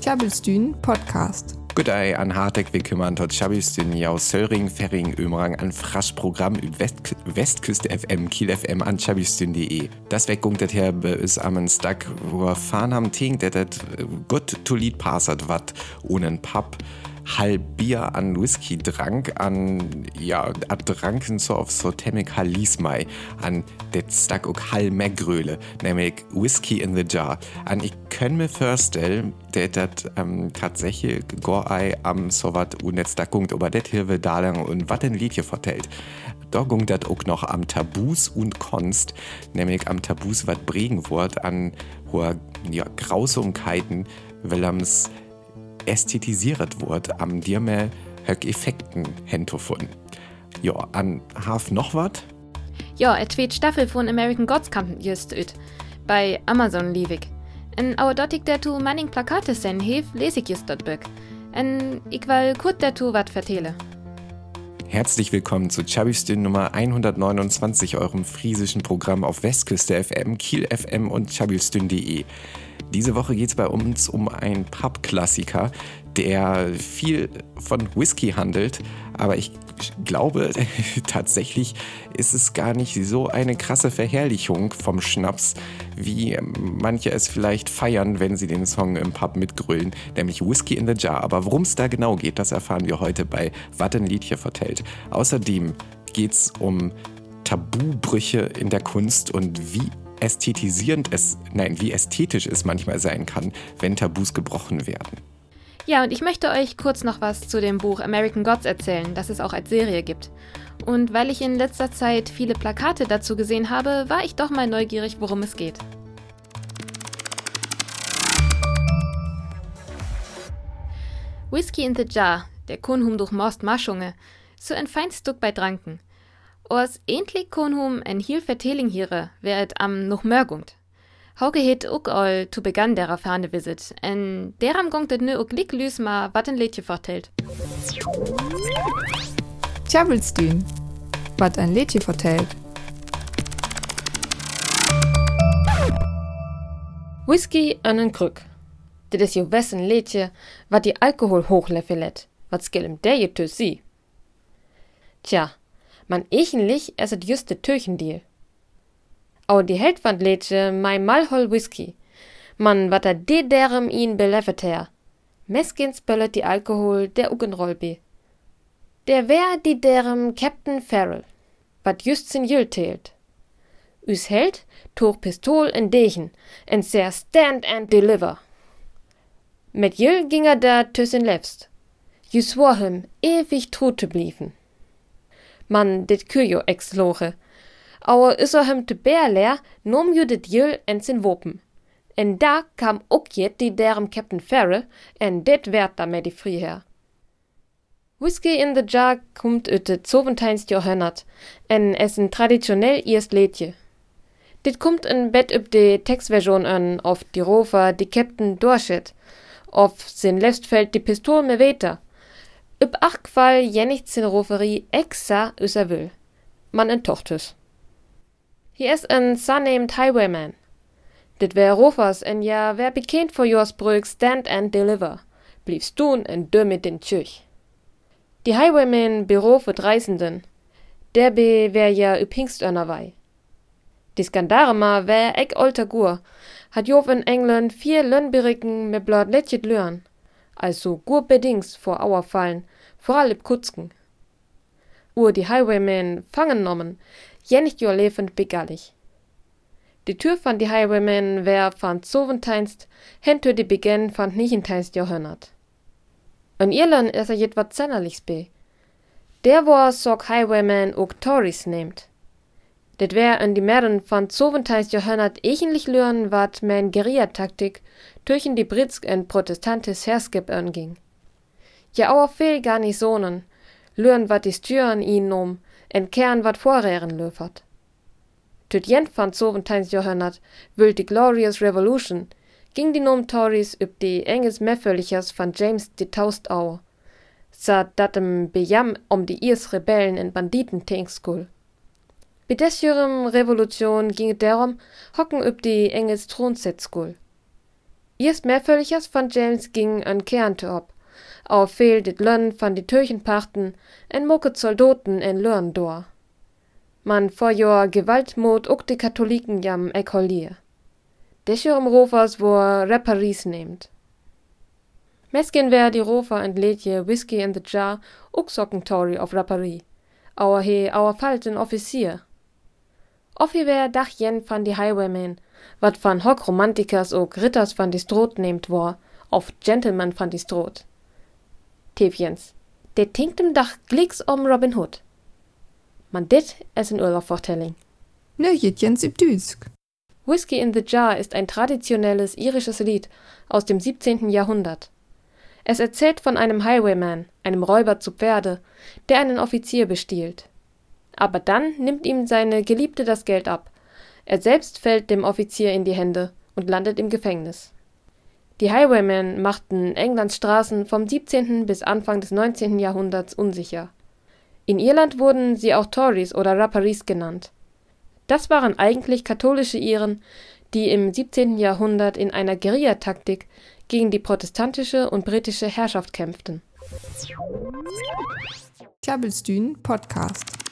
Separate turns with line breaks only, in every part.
Tjabelstün Podcast.
Goddag an Hartek vi kümmern tot Chabistyn jau Söring Ferring Ömrang an Fraschprogramm üb West Westküste FM Kiel FM an chabistyn.de. Das Weckung dat her be is ammen Stack wo fahren am Ting dat dat gut to Lied passert wat ohne Pub halb Bier an Whisky drank an ja ab dranken so auf so temmig Halismai an det stack ook hall Gröle nämlich Whisky in the Jar. An ich können mir vorstellen der dat ähm, tatsächlich Gorei am unnetzdackung aber det hier will da lang und wat Lied hier vertellt. Dogung dat ook noch am Tabus und Konst nämlich am Tabus wat Bregenwort an hoher ja, Grausumkeiten Willems ästhetisiert wurde am Dirme höck Effekten hentofun. Ja, an Haf noch wat?
Ja, et zweet Staffel von American Gods kam just ut. Bei Amazon liewig. En auer dottig der tu manning Plakate sen hef, les ich just dort bück. En ich will kurz dazu wat vertele.
Herzlich willkommen zu Chabistün Nummer 129, eurem friesischen Programm auf Westküste FM, Kiel FM und chabistün.de. Diese Woche geht es bei uns um einen Pub-Klassiker, der viel von Whisky handelt, aber ich glaube tatsächlich ist es gar nicht so eine krasse Verherrlichung vom Schnaps, wie manche es vielleicht feiern, wenn sie den Song im Pub mitgrüllen, nämlich Whisky in the Jar. Aber worum es da genau geht, das erfahren wir heute bei Wattenliedchen vertellt. Außerdem geht es um Tabubrüche in der Kunst und wie ästhetisierend es, nein, wie ästhetisch es manchmal sein kann, wenn Tabus gebrochen werden.
Ja, und ich möchte euch kurz noch was zu dem Buch American Gods erzählen, das es auch als Serie gibt. Und weil ich in letzter Zeit viele Plakate dazu gesehen habe, war ich doch mal neugierig, worum es geht. Whisky in the Jar, der Kunhum durch Most Maschunge, so ein Feinstück bei Dranken. Ors endlich konhum en hiel vertelling hierre, wäret am noch mörgungt. Hauke het ook all zu begann derer ferne visit, en deram gongt et nö ook lik lüs ma wat ein Lädje vertellt.
Tjabelstün, wat ein Lädje vertellt.
Whisky an en Krück. Dit is jo wessen Lädje, wat die Alkohol hochleffelet, wat skillem der je tüs sie. Tja, man echenlich esset just de Türchendeal. Au die Heldwandlädje mei malhol Whisky. Man wat er de derem ihn beleffet her. Meskins böllet die Alkohol der Ugenrollbe. Der wär die derem Captain Farrell, wat just sin Jüll tält. Üs Held tuch Pistol in Dechen, en sehr stand and deliver. Mit Jüll ging er da tüssen lefst. Jus war him ewig trut zu bliefen man dit kujo ex loche. Auer is er hem te leer, nom ju dit jul en sin wopen. En da kam ook jet die derem Captain Farrell, en dit werd da die Friher. Whisky in the Jar kumt ut de Zoventeinst Johannert, en es ein traditionell erst Lädje. Dit kumt in Bett üb de Textversion an, auf die Rofer die Captain Dorschet, auf sin Lestfeld die Pistol me weter. Üb jennig sin Roferie exa üser will. Man enttocht es. Hier is ein son named Highwayman. Dit wär Rofers en ja wär bekannt for yours Brück stand and deliver. Bliebst tun en dö mit den Tschüch. Die Highwayman Büro für Reisenden. Der be wär ja üb Hingstörner wei. Die Skandarema wär eck olter Gur. Hat Jov in England vier Lönnbiriken mit blot letjet lören also gut bedings vor Auer fallen, vor allem Kutzken. Ur die Highwaymen fangen nommen, jenich jo lebend begallig. Die Tür von die Highwaymen wer von Zoventeinst, hentö die Beginn von Nichenteinst Johannert. In Irland is er jetwat zennerlichs be. Der war sog Highwayman ook Tories nehmt. Det wär in die Mären von Zoventeinst Johannert ähnlich lören wat men Guerillataktik türchen die Britsk en protestantis Herskip anging. Ja auer viel Garnisonen, lören wat die Stüren ihn um, en Kern wat vorrehren löfert. Tüt jent van Zoventeinst Johannert wüllt die Glorious Revolution, ging die Nom Tories üb die enges Meffölichers von James de Taustau, sa datem bejam um die Irs Rebellen en Banditen Tinkskul. Bei desjürem Revolution ging es darum, hocken üb die Engels Thronsetzskul. Erst mehrvölligers von James ging an Kernte op. Au fehl dit Lönn van die Türchenpachten en mucket Soldaten en Lörn door. Man vor jor Gewaltmod uck die Katholiken jam ekolier. Desche um Rofers wo Reparies nehmt. Meskin wär die Rofer entlädt je Whisky in the Jar uck Sockentory auf Rapperie. Auer he auer falten Offizier. Offi wär dach jen van die Highwaymen, wat van Hock Romantikers ook Ritters van die Stroot nehmt war, auf Gentleman van die Stroot. Täfjens, de tinkt im Dach glicks om Robin Hood. Man dit es in Urlaubvortelling.
Nö, Jens üb Düsk.
Whisky in the Jar ist ein traditionelles irisches Lied aus dem 17. Jahrhundert. Es erzählt von einem Highwayman, einem Räuber zu Pferde, der einen Offizier bestiehlt. Aber dann nimmt ihm seine Geliebte das Geld ab. Er selbst fällt dem Offizier in die Hände und landet im Gefängnis. Die Highwaymen machten Englands Straßen vom 17. bis Anfang des 19. Jahrhunderts unsicher. In Irland wurden sie auch Tories oder Rapparees genannt. Das waren eigentlich katholische Iren, die im 17. Jahrhundert in einer Guerillataktik gegen die protestantische und britische Herrschaft kämpften.
Tjabelstün Podcast.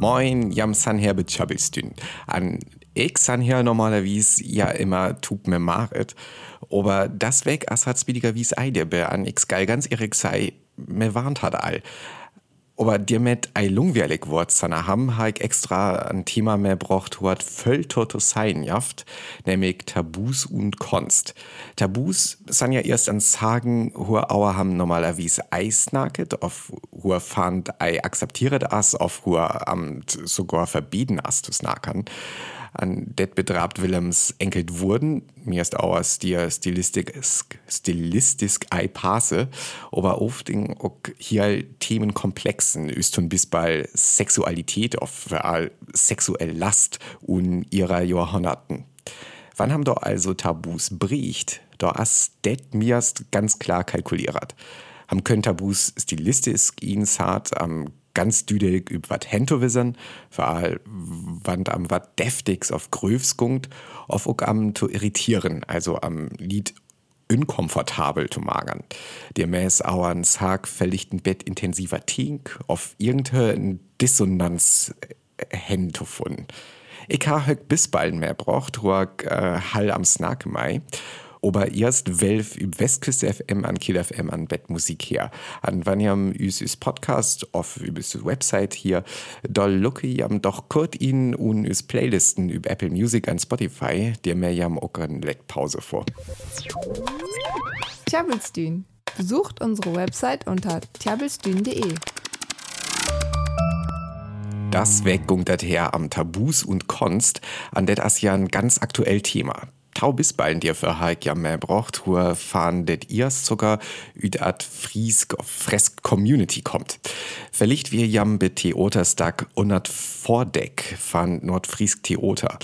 Moin, jam san her betjabelstün. An ich san her normalerweise ja immer tut mir maret. Aber das weg as hat speediger wie's ei der be an ich geil ganz ehrlich sei, mir warnt hat all. Aber dir mit ei lungwärlig Wort sana ham, ha ich extra ein Thema mehr braucht, hat völl toto sein jaft, nämlich Tabus und Konst. Tabus san ja erst an Sagen, hohe Auer ham normalerweise eisnacket, auf hohe fand ei akzeptiert as, auf hohe amt sogar verbieten as zu snackern an det betrabt Willems enkelt wurden. Mir ist auch aus der Stilistik, stilistisch ei passe, aber oft in auch hier Themenkomplexen ist und bis bei Sexualität auf sexuell Last und ihrer Jahrhunderten. Wann haben doch also Tabus bricht? Da as det mirst ganz klar kalkuliert. Haben können Tabus stilistisch ins hart am ganz düdelig über wat Hentowissern, vor allem wann am wat deftigs auf Gröfskungt, auf auch am zu irritieren, also am Lied unkomfortabel zu magern. Der Mäß auern Sag verlichten Bett intensiver Tink, auf irgendeine Dissonanz hen zu funden. Ich habe bis bald mehr braucht, ruhig äh, Hall am Snakemai aber erst welf üb Westküste FM an Kiel FM an Bettmusik her. An wann üs üs Podcast auf übes Website hier, doll lucke jam doch kurz in un üs Playlisten üb Apple Music an Spotify, der mir jam auch eine Leckpause vor.
Tjabelstün. Besucht unsere Website unter tjabelstün.de.
Das Weggung dat her am Tabus und Konst, an det as ja ein ganz aktuell Thema. Tau ballen dir für Heik ja mehr braucht, wo fahren det irs sogar üd at Friesk Fresk Community kommt. Verlicht wir jam be Theoterstag unat Vordeck van Nordfriesk Theoter.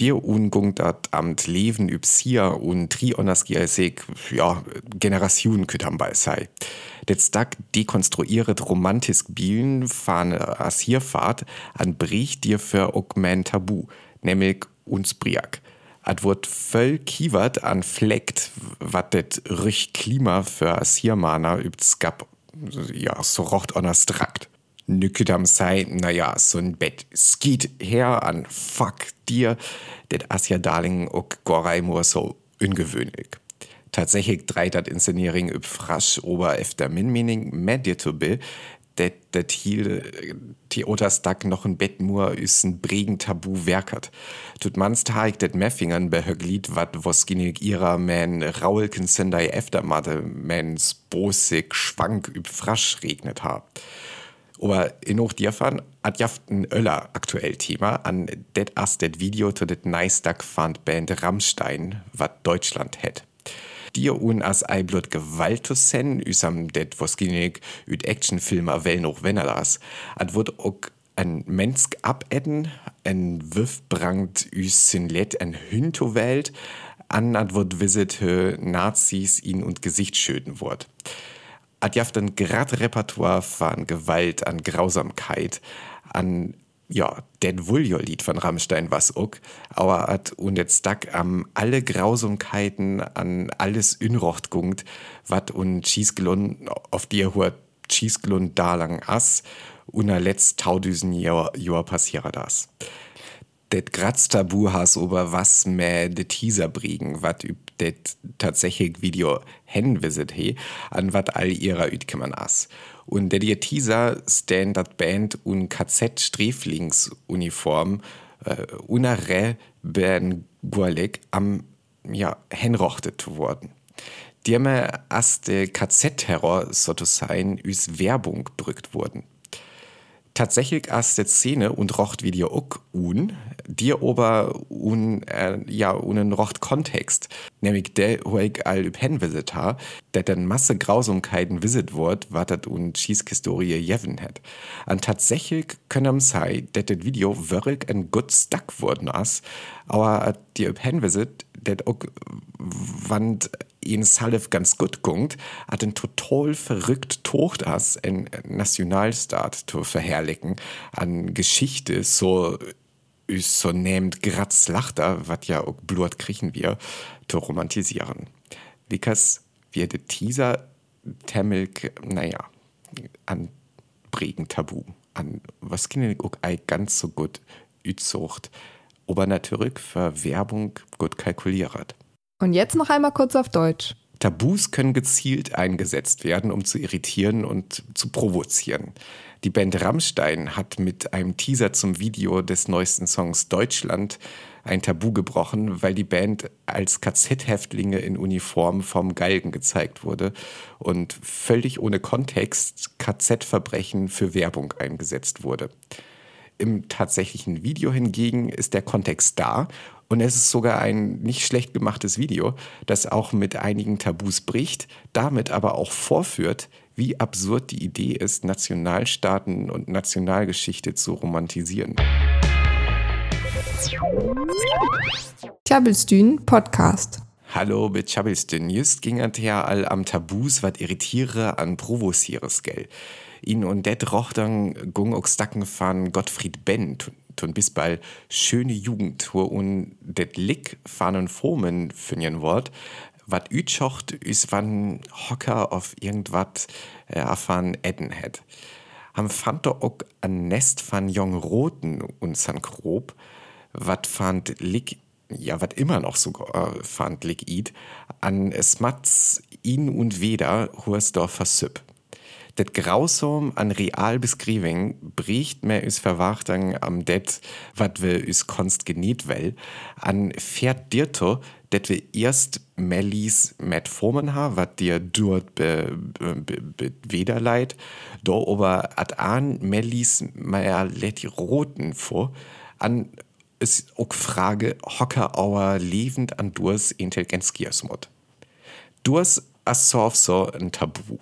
Dir ungung dat amt Leben üb Sia und Trioners Giesig, ja, Generation kütambal sei. Det Stag dekonstruiert romantisk Bielen fan as hier fahrt an bricht dir für Ogmen Tabu, nämlich uns Briak. Et wird voll kiewert an fleckt, wat det rich Klima für Asiermaner übt skap, ja, so rocht onerstrakt. Nücket am sei, naja, so ein Bett skiet her an fuck dir, det Asia Darling ok Goraimur so ungewöhnlich. Tatsächlich dreit dat Inszenierung üb frasch ober efter min mening med dir zu be, det, det hier Theaterstag noch ein Bett nur ist ein bregen Tabu werkert. Tut manst haig det Meffingern behöglied wat was ginig ihrer men Raulken sendai eftermatte mens bosig schwank üb frasch regnet ha. Aber in auch dir fahren hat jaft ein Öller aktuell Thema an det as det Video zu det Neistag fand Band Rammstein, wat Deutschland hätt dir un as eiblut Gewalt zu sen, üsam det woskinig üt Actionfilmer well noch wenn er las. Ad wurd ook ein Mensk abedden, ein Wüffbrangt üs sin let en Hüntowelt, an ad wurd visit Nazis ihn und Gesicht schöden wurd. Ad jaft ein grad Repertoire von Gewalt, an Grausamkeit, an ja, det Vuljo-Lied von Rammstein was auch, aber hat und jetzt dack am alle Grausumkeiten an alles Unrocht gungt, wat und Schießgelun auf dir huat Schießgelun da lang ass, und letzt taudüsen Jahr, Jahr das. Det graz Tabu has über was mehr de Teaser briegen, wat üb det tatsächlich Video hinvisit he, an wat all ihrer ütkeman ass. Und der die Teaser stand dat Band un KZ-Sträflingsuniform äh, unare ben Gualek am ja, henrochtet worden. Die haben de KZ-Terror sozusagen üs Werbung brückt wurden tatsächlich aus der Szene und rocht Video auch un, dir aber un, äh, ja, unen rocht Kontext, nämlich der, wo ich all üb visit ha, der dann Masse Grausumkeiten visit wird, was dat un Schießhistorie jeven hat. Und tatsächlich können sei, dass das Video wirklich ein gut stuck worden ist, aber die üb visit, der auch, wann ihn Salif ganz gut gungt, hat ein total verrückt Tocht as ein Nationalstaat zu verherrlichen, an Geschichte so so nehmt Graz Lachter, wat ja auch Blut kriechen wir, zu romantisieren. Likas wir de Teaser Temmelk, naja, an Bregen Tabu, an was kinder auch ganz so gut ützocht, aber natürlich für Werbung gut kalkuliert.
Und jetzt noch einmal kurz auf Deutsch.
Tabus können gezielt eingesetzt werden, um zu irritieren und zu provozieren. Die Band Rammstein hat mit einem Teaser zum Video des neuesten Songs Deutschland ein Tabu gebrochen, weil die Band als KZ-Häftlinge in Uniform vom Galgen gezeigt wurde und völlig ohne Kontext KZ-Verbrechen für Werbung eingesetzt wurde. Im tatsächlichen Video hingegen ist der Kontext da und es ist sogar ein nicht schlecht gemachtes Video, das auch mit einigen Tabus bricht, damit aber auch vorführt, wie absurd die Idee ist, Nationalstaaten und Nationalgeschichte zu romantisieren.
Tjabelstün Podcast.
Hallo mit Tjabelstün. Just ging her all am Tabus, wat irritiere an provozieres gell. In und det rochtang gung auch stacken von Gottfried Benn, tun bis bald. Schöne Jugend, wo un det Lick fahren Formen finden Wort, wat ütschocht is wann Hocker auf irgendwat äh, erfahren Edden het. Ham fand auch ein Nest von jungen Roten und san grob, wat fand Lick ja, wat immer noch so äh, fand id, an Smatz ihn und weder Hursdorf versüpp. Det grausam an real beskriving bricht mir us Verwachtung am det, wat wir us konst geniet well, an fährt dirto, det wir erst Mellis met Formen ha, wat dir dort be, be, be, wederleit, do aber at an Mellis meier let roten vor, an ist auch Frage hocker auer lebend an durs Intelligenzgiasmod. Durs as so ein Tabu.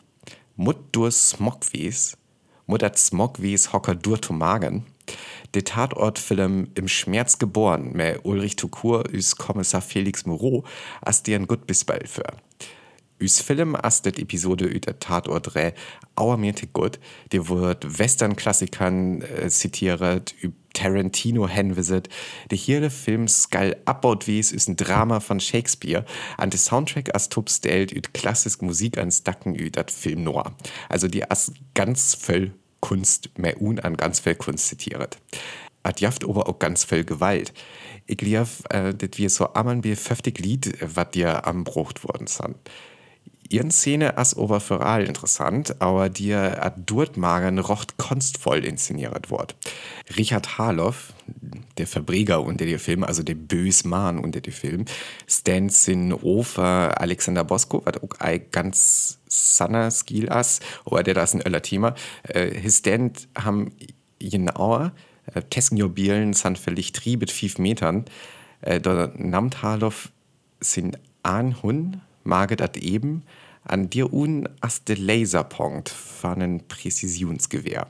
Mut durs Smogwies, Mut at Smogwies hocker dur to magen. Der Tatortfilm Im Schmerz geboren, mit Ulrich Tukur üs Kommissar Felix Moreau, as ein gut Bisball für. Üs Film as det Episode üt der Tatort re auermiertig gut. Die wird Western-Klassikern äh, zitiert, üb Tarantino hinvisit. Der hier Film Skull About Wies ist ein Drama von Shakespeare. An der Soundtrack as Tup stellt üt klassisk Musik ans Dacken üt dat Film Noir. Also die as ganz voll Kunst, mehr un an ganz viel Kunst zitiert. Ad jaft aber auch ganz viel Gewalt. Ich glaube, äh, dass wir so amman wir 50 Lied, wat dir am Brucht worden sind ihren Szene as overall interessant, aber dir at Durtmagern rocht konstvoll inszeniert wort. Richard Harloff, der Verbreger unter dem Film, also der Bösmann unter dem Film, Stanzin Ofer, Alexander Bosco, was auch ein ganz sanner Skill as, oder der das ein öller Thema. Äh, his Stand haben genauer, äh, Tessenjobilen völlig triebet fünf Metern. Äh, da nammt Harloff sind an Hund, maget dat eben, an dir un as de Laserpunkt van een Präzisionsgewehr.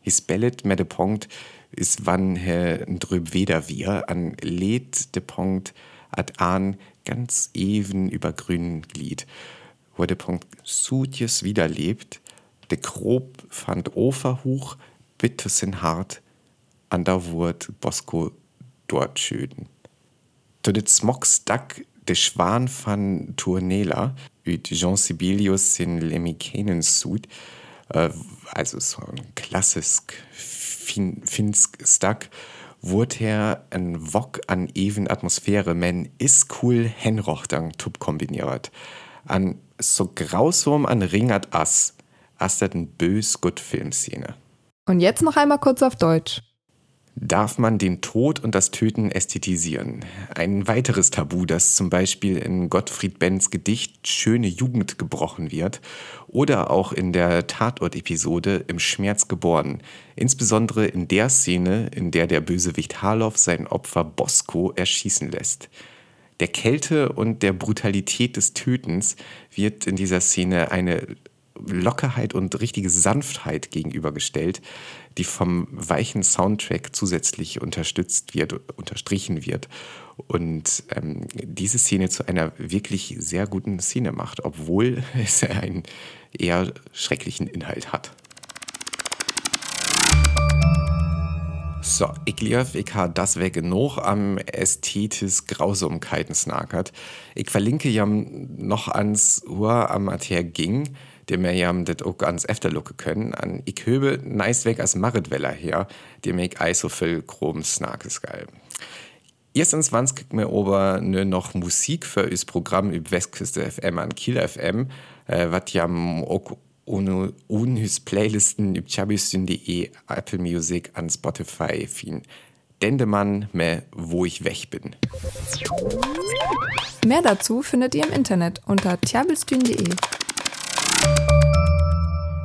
His bellet mit de Punkt is wann he drüb weder wir an lädt de Punkt ad an ganz even über grünen Glied, wo de Punkt sutjes wiederlebt, de grob fand Oferhuch, bitte sin hart, an der Wurt Bosco dort schöden. To det smogstak de Schwan van Tournela, üt Jean Sibelius in Lemikenen Sud, äh, also so ein klassisk fin finsk Stack, wurde her ein Wok an even Atmosphäre, men is cool henrochtang tup kombiniert. An so grausam an ringert ass, as dat ein bös gut Filmszene.
Und jetzt noch einmal kurz auf Deutsch.
Darf man den Tod und das Töten ästhetisieren? Ein weiteres Tabu, das zum Beispiel in Gottfried Benns Gedicht Schöne Jugend gebrochen wird oder auch in der Tatort-Episode Im Schmerz geboren, insbesondere in der Szene, in der der Bösewicht Harloff sein Opfer Bosco erschießen lässt. Der Kälte und der Brutalität des Tötens wird in dieser Szene eine Lockerheit und richtige Sanftheit gegenübergestellt, die vom weichen Soundtrack zusätzlich unterstützt wird, unterstrichen wird und ähm, diese Szene zu einer wirklich sehr guten Szene macht, obwohl es einen eher schrecklichen Inhalt hat. So, ich glaube, ich habe das weg genug am ästhetis Grausamkeiten snackert. Ich verlinke ja noch ans Uhr am Mater ging, dem mir ja das auch ganz efterlucke können. An ich höbe nice weg als Maritweller her, dem ich so viel chrom snackes geil. Erstens, wann kriegt mir aber nur noch Musik für das Programm über Westküste FM an Kiel FM, äh, was ja auch ohne, ohne Playlisten über chabistin.de, Apple Music an Spotify fin. Dendemann mehr, wo ich weg bin.
Mehr dazu findet ihr im Internet unter tjabelstün.de.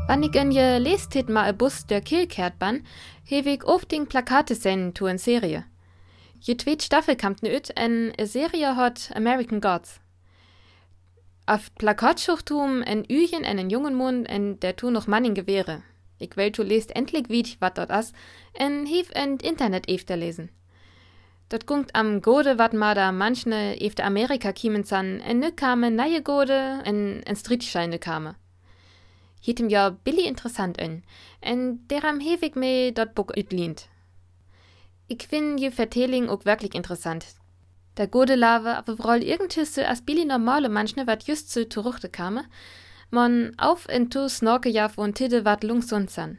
Wann ich in je lest hit mal a Bus der Kiel kehrt ban, hewig oft den Plakate sehen to en Serie. Je tweet Staffel kamt nüt en Serie hat American Gods. Auf Plakatschuchtum en Üchen en en jungen Mund en der tu noch Manning Gewehre. Ich will tu lest endlich wie wat dort as, en hief en Internet efter lesen. Dort gungt am Gode wat ma da manchne efter Amerika kiemen zan, en ne kame neue Gode, en en Stritscheine kame. Hietem ja billi interessant en, en deram hewig me dort buck ütlient. Ich find je Vertelling auch wirklich interessant, der gode Lave aber vroll irgendtisse as billi normale manchne wat just zu Turuchte kame, man auf in tu snorke ja von Tidde wat lungsunzan.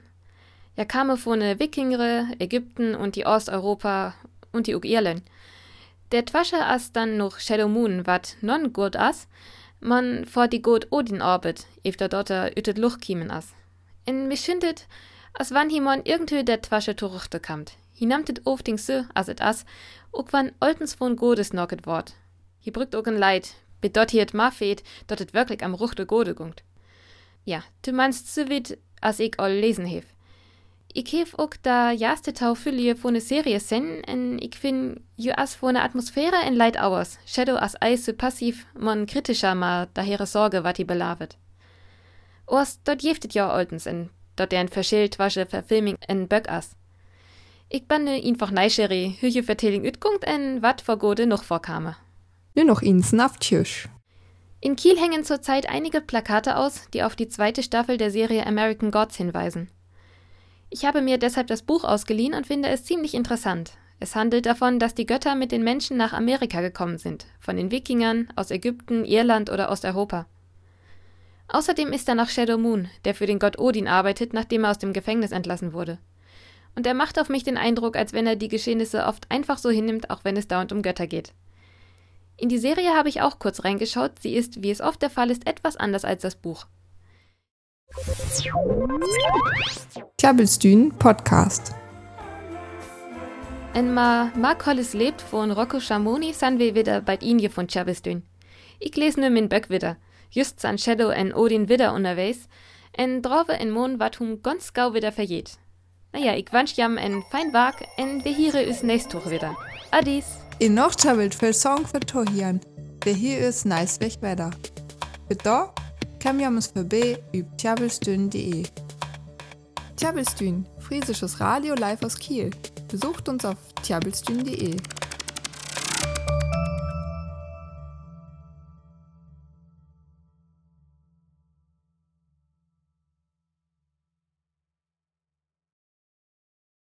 Ja kame von ne Wikingere, Ägypten und die Osteuropa und die ug Irlen. Der Twasche as dann noch Shadow Moon wat non gut as, man vor die gut Odin orbit, ef der dotter ütet Luch kiemen as. In mich schindet, as wann hi mon irgendhö der Twasche Turuchte kamt. Hi namtet ofting so, as et as, ook wann oltens von Godes nocket wort. Hi brückt ook en Leid, bit dort hiet ma feet, dort et wirklich am Ruchte Gode gungt. Ja, du meinst so wit, as ich all lesen hef. Ich hef ook da jaste tau füllie von ne Serie sen, en ich fin ju as von ne Atmosphäre en Leid auers, Shadow as eise passiv, mon kritischer ma dahere Sorge wat hi belavet. Oas, dort jeftet ja oltens en, dort er en verschilt wasche Verfilming en Böck as. Ich bin einfach neugierig, wie je vertelling uitkomt en wat vor Gode noch vorkame.
Nur noch ins Naftjösch.
In Kiel hängen zurzeit einige Plakate aus, die auf die zweite Staffel der Serie American Gods hinweisen. Ich habe mir deshalb das Buch ausgeliehen und finde es ziemlich interessant. Es handelt davon, dass die Götter mit den Menschen nach Amerika gekommen sind, von den Wikingern, aus Ägypten, Irland oder Osteuropa. Außerdem ist da noch Shadow Moon, der für den Gott Odin arbeitet, nachdem er aus dem Gefängnis entlassen wurde und er macht auf mich den Eindruck, als wenn er die Geschehnisse oft einfach so hinnimmt, auch wenn es dauernd um Götter geht. In die Serie habe ich auch kurz reingeschaut, sie ist, wie es oft der Fall ist, etwas anders als das Buch.
Klabbelstühn Podcast.
En ma Mark Hollis lebt von Rocco Schamoni san wir wieder bei Inje von Chabistün. Ich lese nur min Böck wieder, just san Shadow en Odin wieder unterwegs, en drove en Mon wat hum ganz gau wieder verjeht. Naja, ich wünsche jam en fein Wag en wir hier is nächst Woche wieder. Adis.
In noch chabelt für Song für Tohian. Wir hier is nice weg weiter. Bitte kam jams vorbei üb tjabelstün.de. Tjabelstün, friesisches Radio live aus Kiel. Besucht uns auf tjabelstün.de.